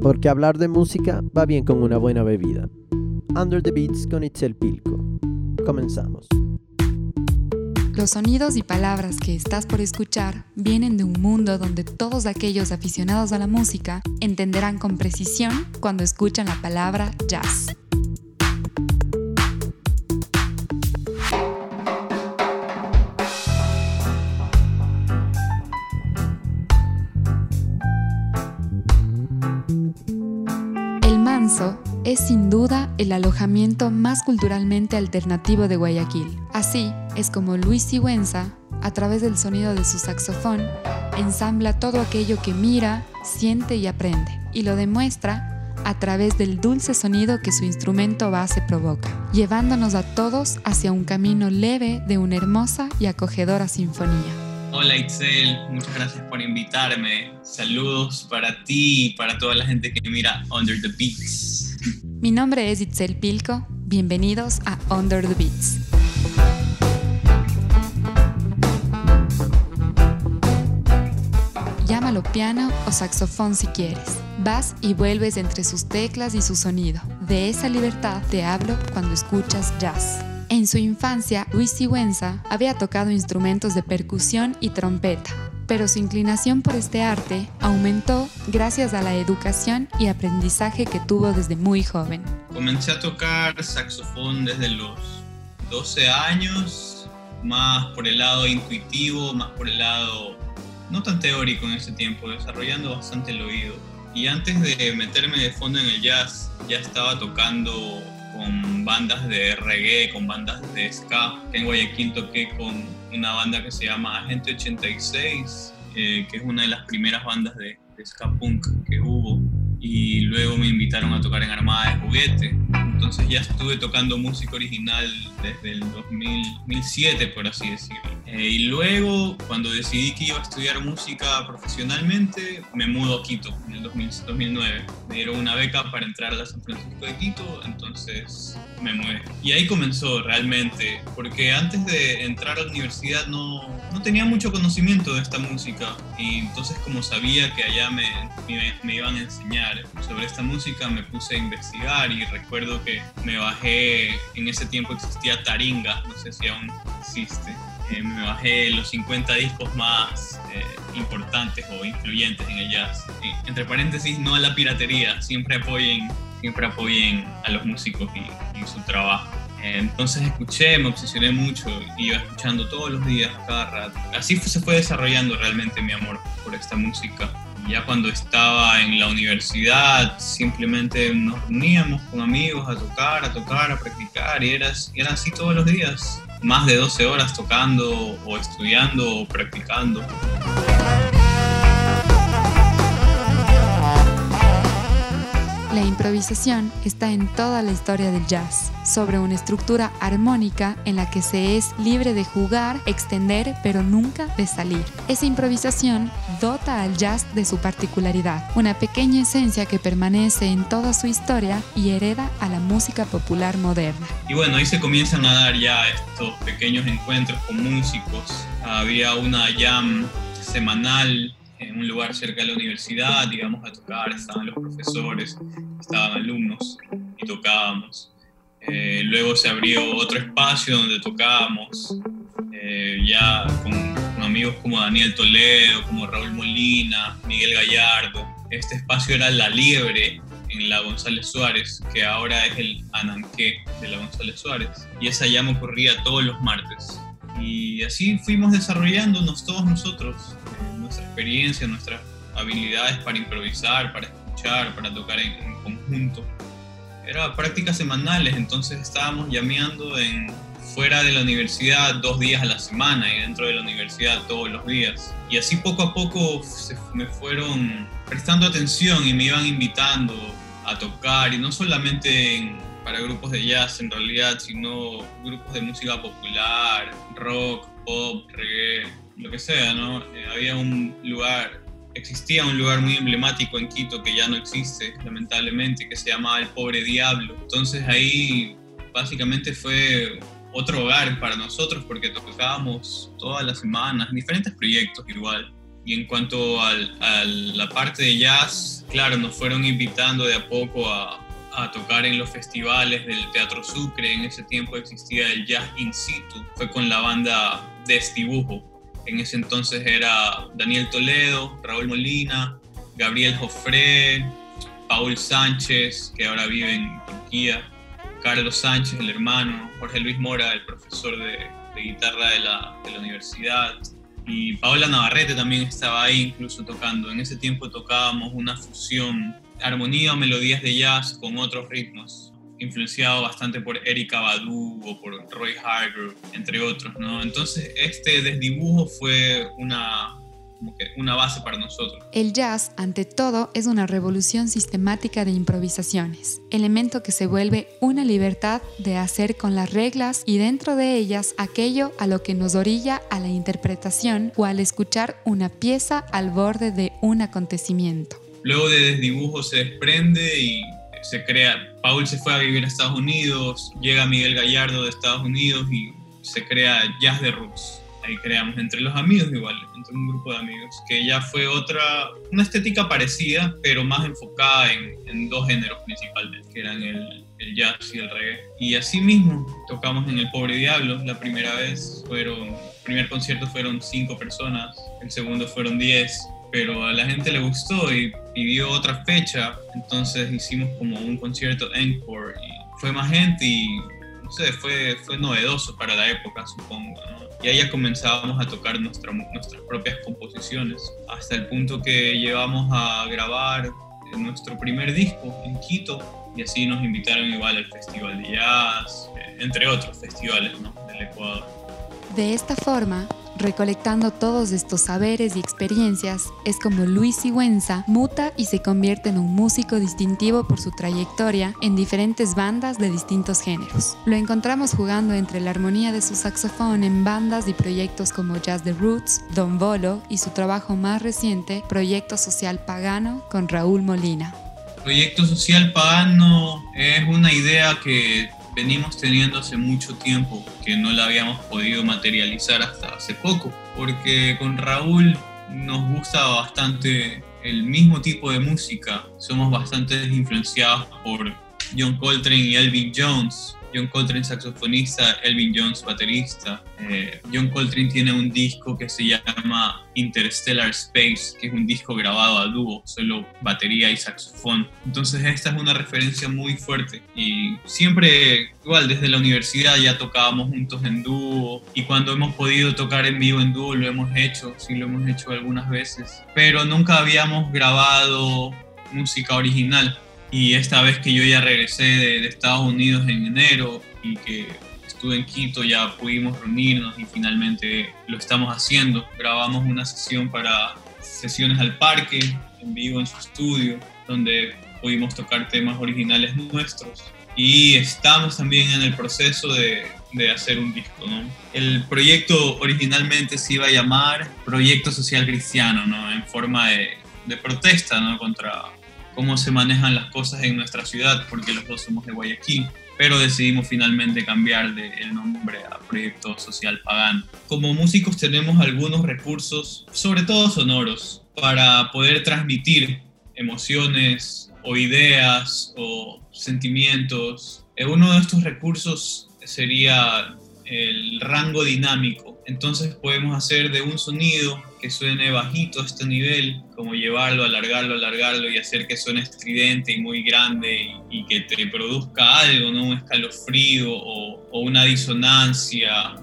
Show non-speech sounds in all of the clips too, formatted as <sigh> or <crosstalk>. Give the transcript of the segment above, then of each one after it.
porque hablar de música va bien con una buena bebida. Under the Beats con Itzel Pilco. Comenzamos. Los sonidos y palabras que estás por escuchar vienen de un mundo donde todos aquellos aficionados a la música entenderán con precisión cuando escuchan la palabra jazz. Es sin duda el alojamiento más culturalmente alternativo de Guayaquil. Así es como Luis Sigüenza, a través del sonido de su saxofón, ensambla todo aquello que mira, siente y aprende, y lo demuestra a través del dulce sonido que su instrumento base provoca, llevándonos a todos hacia un camino leve de una hermosa y acogedora sinfonía. Hola Itzel, muchas gracias por invitarme. Saludos para ti y para toda la gente que mira Under the Beats. Mi nombre es Itzel Pilco. Bienvenidos a Under the Beats. Llámalo piano o saxofón si quieres. Vas y vuelves entre sus teclas y su sonido. De esa libertad te hablo cuando escuchas jazz. En su infancia, Luis Sigüenza había tocado instrumentos de percusión y trompeta, pero su inclinación por este arte aumentó gracias a la educación y aprendizaje que tuvo desde muy joven. Comencé a tocar saxofón desde los 12 años, más por el lado intuitivo, más por el lado no tan teórico en ese tiempo, desarrollando bastante el oído. Y antes de meterme de fondo en el jazz, ya estaba tocando con bandas de reggae, con bandas de ska. En Guayaquil toqué con una banda que se llama Agente 86, eh, que es una de las primeras bandas de, de ska punk que hubo. Y luego me invitaron a tocar en Armada de Juguete. Entonces ya estuve tocando música original desde el 2007, por así decirlo. Eh, y luego, cuando decidí que iba a estudiar música profesionalmente, me mudo a Quito en el 2009. Me dieron una beca para entrar a San Francisco de Quito, entonces me mudé. Y ahí comenzó realmente, porque antes de entrar a la universidad no, no tenía mucho conocimiento de esta música. Y entonces como sabía que allá me, me, me iban a enseñar sobre esta música, me puse a investigar y recuerdo que me bajé, en ese tiempo existía Taringa, no sé si aún existe eh, me bajé los 50 discos más eh, importantes o influyentes en el jazz. entre paréntesis, no a la piratería, siempre apoyen, siempre apoyen a los músicos y, su trabajo. entonces escuché, me obsesioné mucho, iba escuchando todos los días, cada rato. Así se fue desarrollando realmente mi amor por esta música. ya cuando estaba en la universidad, simplemente nos reuníamos con amigos a tocar, a tocar, a practicar, y era, y era así todos los días más de 12 horas tocando o estudiando o practicando. La improvisación está en toda la historia del jazz, sobre una estructura armónica en la que se es libre de jugar, extender, pero nunca de salir. Esa improvisación dota al jazz de su particularidad, una pequeña esencia que permanece en toda su historia y hereda a la música popular moderna. Y bueno, ahí se comienzan a dar ya estos pequeños encuentros con músicos. Había una jam semanal en un lugar cerca de la universidad, íbamos a tocar, estaban los profesores, estaban alumnos y tocábamos. Eh, luego se abrió otro espacio donde tocábamos, eh, ya con, amigos como Daniel Toledo, como Raúl Molina, Miguel Gallardo. Este espacio era La Liebre en la González Suárez, que ahora es el Ananqué de la González Suárez. Y esa llama ocurría todos los martes. Y así fuimos desarrollándonos todos nosotros nuestra experiencia, nuestras habilidades para improvisar, para escuchar, para tocar en, conjunto. Era prácticas semanales, entonces estábamos llameando en, fuera de la universidad dos días a la semana y dentro de la universidad todos los días. Y así poco a poco se, me fueron prestando atención y me iban invitando a tocar, y no solamente para grupos de jazz en realidad, sino grupos de música popular, rock, pop, reggae, lo que sea, ¿no? Eh, había un lugar, existía un lugar muy emblemático en Quito que ya no existe, lamentablemente, que se llamaba El Pobre Diablo. Entonces ahí básicamente fue otro hogar para nosotros porque tocábamos todas las semanas, diferentes proyectos igual. Y en cuanto a la parte de jazz, claro, nos fueron invitando de a poco a, a tocar en los festivales del Teatro Sucre. En ese tiempo existía el Jazz In Situ. Fue con la banda Desdibujo. En ese entonces era Daniel Toledo, Raúl Molina, Gabriel Jofré, Paul Sánchez, que ahora vive en Turquía, Carlos Sánchez, el hermano, Jorge Luis Mora, el profesor de, guitarra de la, de la universidad, y Paola Navarrete también estaba ahí incluso tocando. En ese tiempo tocábamos una fusión, armonía o melodías de jazz con otros ritmos, influenciado bastante por Erika Badu o por Roy Hargrove, entre otros. Entonces este desdibujo fue una una base para nosotros. El jazz, ante todo, es una revolución sistemática de improvisaciones, elemento que se vuelve una libertad de hacer con las reglas y dentro de ellas aquello a lo que nos orilla a la interpretación o al escuchar una pieza al borde de un acontecimiento. Luego de Desdibujo se desprende y se crea, Paul se fue a vivir a Estados Unidos, llega Miguel Gallardo de Estados Unidos y se crea Jazz de Roots ahí creamos entre los amigos igual, entre un grupo de amigos, que ya fue otra, una estética parecida, pero más enfocada en, en dos géneros principales, que eran el, el, jazz y el reggae. Y así mismo tocamos en El Pobre Diablo la primera vez, fueron, el primer concierto fueron cinco personas, el segundo fueron diez, pero a la gente le gustó y pidió otra fecha, entonces hicimos como un concierto encore y fue más gente y no sé, fue, fue novedoso para la época, supongo, ¿no? y ahí ya comenzábamos a tocar nuestra, nuestras propias composiciones, hasta el punto que llevamos a grabar nuestro primer disco en Quito y así nos invitaron igual al Festival de Jazz, eh, entre otros festivales ¿no? del Ecuador. De esta forma, Recolectando todos estos saberes y experiencias, es como Luis Sigüenza muta y se convierte en un músico distintivo por su trayectoria en diferentes bandas de distintos géneros. Lo encontramos jugando entre la armonía de su saxofón en bandas y proyectos como Jazz the Roots, Don Bolo y su trabajo más reciente, Proyecto Social Pagano, con Raúl Molina. Proyecto Social Pagano es una idea que venimos teniendo hace mucho tiempo que no la habíamos podido materializar hasta hace poco, porque con Raúl nos gusta bastante el mismo tipo de música, somos bastante influenciados por John Coltrane y Elvin Jones, John Coltrane saxofonista, Elvin Jones baterista. Eh, John Coltrane tiene un disco que se llama Interstellar Space, que es un disco grabado a dúo, solo batería y saxofón. Entonces esta es una referencia muy fuerte y siempre, igual desde la universidad ya tocábamos juntos en dúo y cuando hemos podido tocar en vivo en dúo lo hemos hecho, sí lo hemos hecho algunas veces, pero nunca habíamos grabado música original y esta vez que yo ya regresé de, Estados Unidos en enero y que estuve en Quito, ya pudimos reunirnos y finalmente lo estamos haciendo. Grabamos una sesión para sesiones al parque, en vivo en su estudio, donde pudimos tocar temas originales nuestros. Y estamos también en el proceso de, de hacer un disco, ¿no? El proyecto originalmente se iba a llamar Proyecto Social Cristiano, ¿no? En forma de, de protesta, ¿no? Contra cómo se manejan las cosas en nuestra ciudad, porque los dos somos de Guayaquil, pero decidimos finalmente cambiar de el nombre a Proyecto Social Pagano. Como músicos tenemos algunos recursos, sobre todo sonoros, para poder transmitir emociones o ideas o sentimientos. Eh, uno de estos recursos sería el rango dinámico. Entonces podemos hacer de un sonido que suene bajito a este nivel, como llevarlo, alargarlo, alargarlo y hacer que suene estridente y muy grande y, que te produzca algo, ¿no? Un escalofrío o, o una disonancia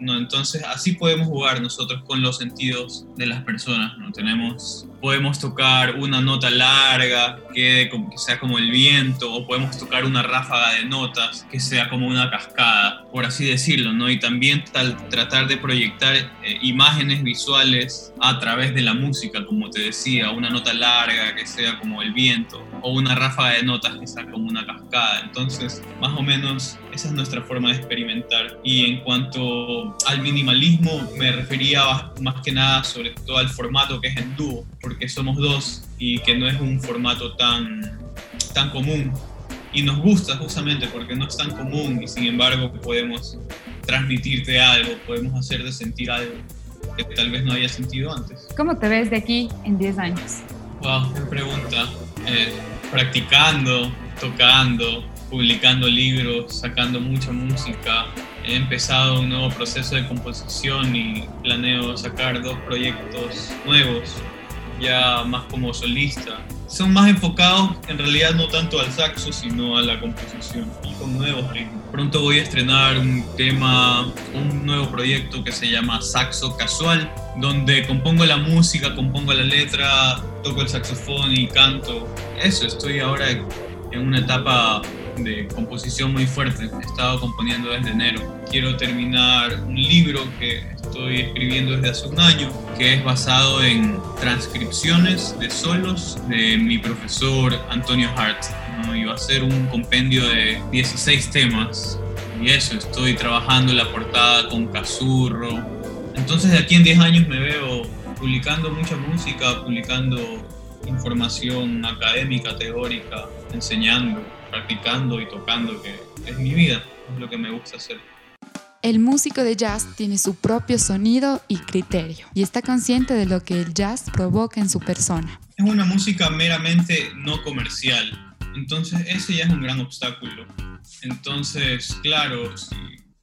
¿no? Entonces así podemos jugar nosotros con los sentidos de las personas, ¿no? Tenemos, podemos tocar una nota larga que, que sea como el viento o podemos tocar una ráfaga de notas que sea como una cascada, por así decirlo, ¿no? Y también tal, tratar de proyectar eh, imágenes visuales a través de la música, como te decía, una nota larga que sea como el viento o una ráfaga de notas que sea como una cascada. Entonces, más o menos esa es nuestra forma de experimentar. Y en cuanto al minimalismo, me refería más que nada sobre todo al formato que es en dúo, porque somos dos y que no es un formato tan, tan común. Y nos gusta justamente porque no es tan común y sin embargo podemos transmitirte algo, podemos hacerte sentir algo que tal vez no haya sentido antes. ¿Cómo te ves de aquí en 10 años? Wow, qué pregunta. Eh, practicando, tocando, publicando libros, sacando mucha música. He empezado un nuevo proceso de composición y planeo sacar dos proyectos nuevos, ya más como solista. Son más enfocados en realidad no tanto al saxo, sino a la composición y con nuevos ritmos. Pronto voy a estrenar un tema, un nuevo proyecto que se llama Saxo Casual, donde compongo la música, compongo la letra, toco el saxofón y canto. Eso, estoy ahora en una etapa de composición muy fuerte. He estado componiendo desde enero. Quiero terminar un libro que estoy escribiendo desde hace un año, que es basado en transcripciones de solos de mi profesor Antonio Hart. Y va a ser un compendio de 16 temas. Y eso, estoy trabajando la portada con Cazurro. Entonces de aquí en 10 años me veo publicando mucha música, publicando información académica, teórica, enseñando practicando y tocando, que es mi vida, es lo que me gusta hacer. El músico de jazz tiene su propio sonido y criterio y está consciente de lo que el jazz provoca en su persona. Es una música meramente no comercial, entonces ese ya es un gran obstáculo. Entonces, claro,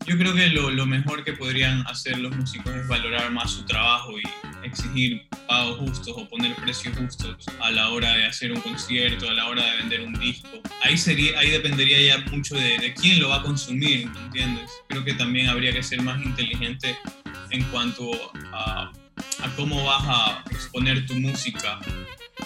yo creo que lo, lo mejor que podrían hacer los músicos es valorar más su trabajo y exigir pagos justos o poner precios justos a la hora de hacer un concierto, a la hora de vender un disco. Ahí, sería, ahí dependería ya mucho de, de quién lo va a consumir, ¿entiendes? Creo que también habría que ser más inteligente en cuanto a, a cómo vas a exponer tu música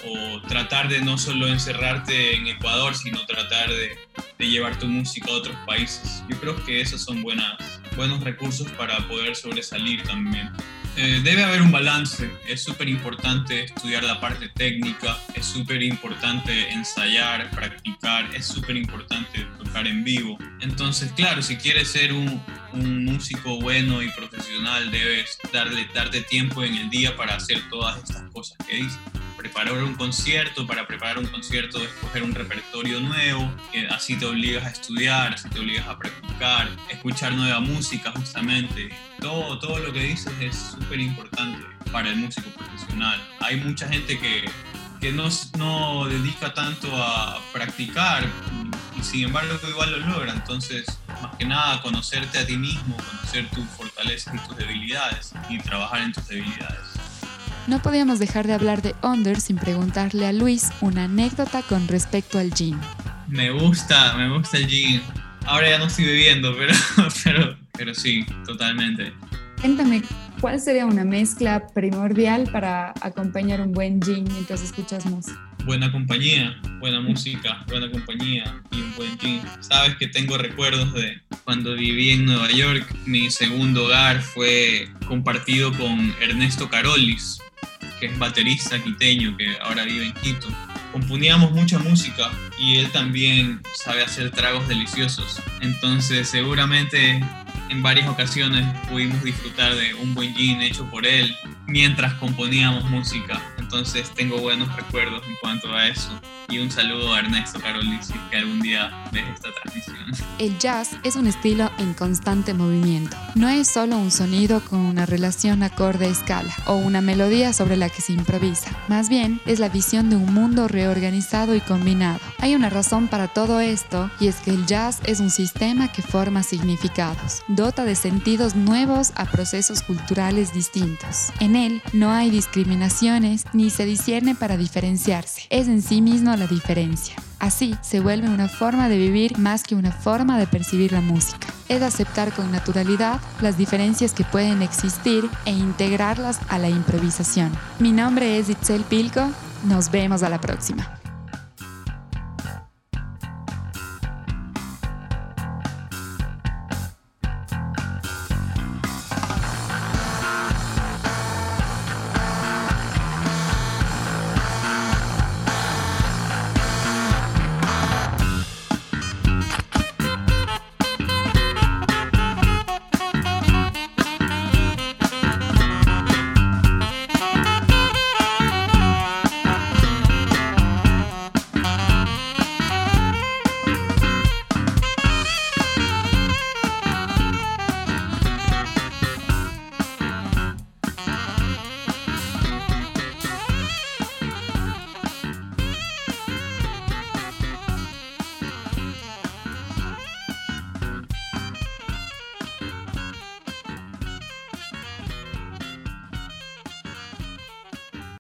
o tratar de no solo encerrarte en Ecuador, sino tratar de, llevar tu música a otros países. Yo creo que esos son buenas, buenos recursos para poder sobresalir también. Eh, debe haber un balance. Es súper importante estudiar la parte técnica, es súper importante ensayar, practicar, es súper importante tocar en vivo. Entonces, claro, si quieres ser un, un, músico bueno y profesional, debes darle, darte tiempo en el día para hacer todas estas cosas que dices preparar un concierto, para preparar un concierto, escoger un repertorio nuevo, así te obligas a estudiar, así te obligas a practicar, escuchar nueva música justamente. Todo, todo lo que dices es súper importante para el músico profesional. Hay mucha gente que, que no, no dedica tanto a practicar y sin embargo igual lo logra. Entonces, más que nada, conocerte a ti mismo, conocer tus fortalezas y tus debilidades y trabajar en tus debilidades. No podíamos dejar de hablar de Under sin preguntarle a Luis una anécdota con respecto al gin. Me gusta, me gusta el gin. Ahora ya no estoy bebiendo, <laughs> pero, pero, pero sí, totalmente. Cuéntame, ¿cuál sería una mezcla primordial para acompañar un buen gin mientras escuchas música? Buena compañía, buena música, buena compañía y un buen gin. Sabes que tengo recuerdos de cuando viví en Nueva York. Mi segundo hogar fue compartido con Ernesto Carolis, que es baterista quiteño, que ahora vive en Quito. Componíamos mucha música y él también sabe hacer tragos deliciosos. Entonces seguramente en varias ocasiones pudimos disfrutar de un buen gin hecho por él mientras componíamos música. Entonces tengo buenos recuerdos en cuanto a eso. Y un saludo a Ernesto Caroli que algún día ves esta transmisión. El jazz es un estilo en constante movimiento. No es solo un sonido con una relación acorde-escala o una melodía sobre la que se improvisa. Más bien es la visión de un mundo reorganizado y combinado. Hay una razón para todo esto y es que el jazz es un sistema que forma significados, dota de sentidos nuevos a procesos culturales distintos. En él no hay discriminaciones ni se discierne para diferenciarse. Es en sí mismo la diferencia. Así se vuelve una forma de vivir más que una forma de percibir la música. Es aceptar con naturalidad las diferencias que pueden existir e integrarlas a la improvisación. Mi nombre es Itzel Pilco. Nos vemos a la próxima.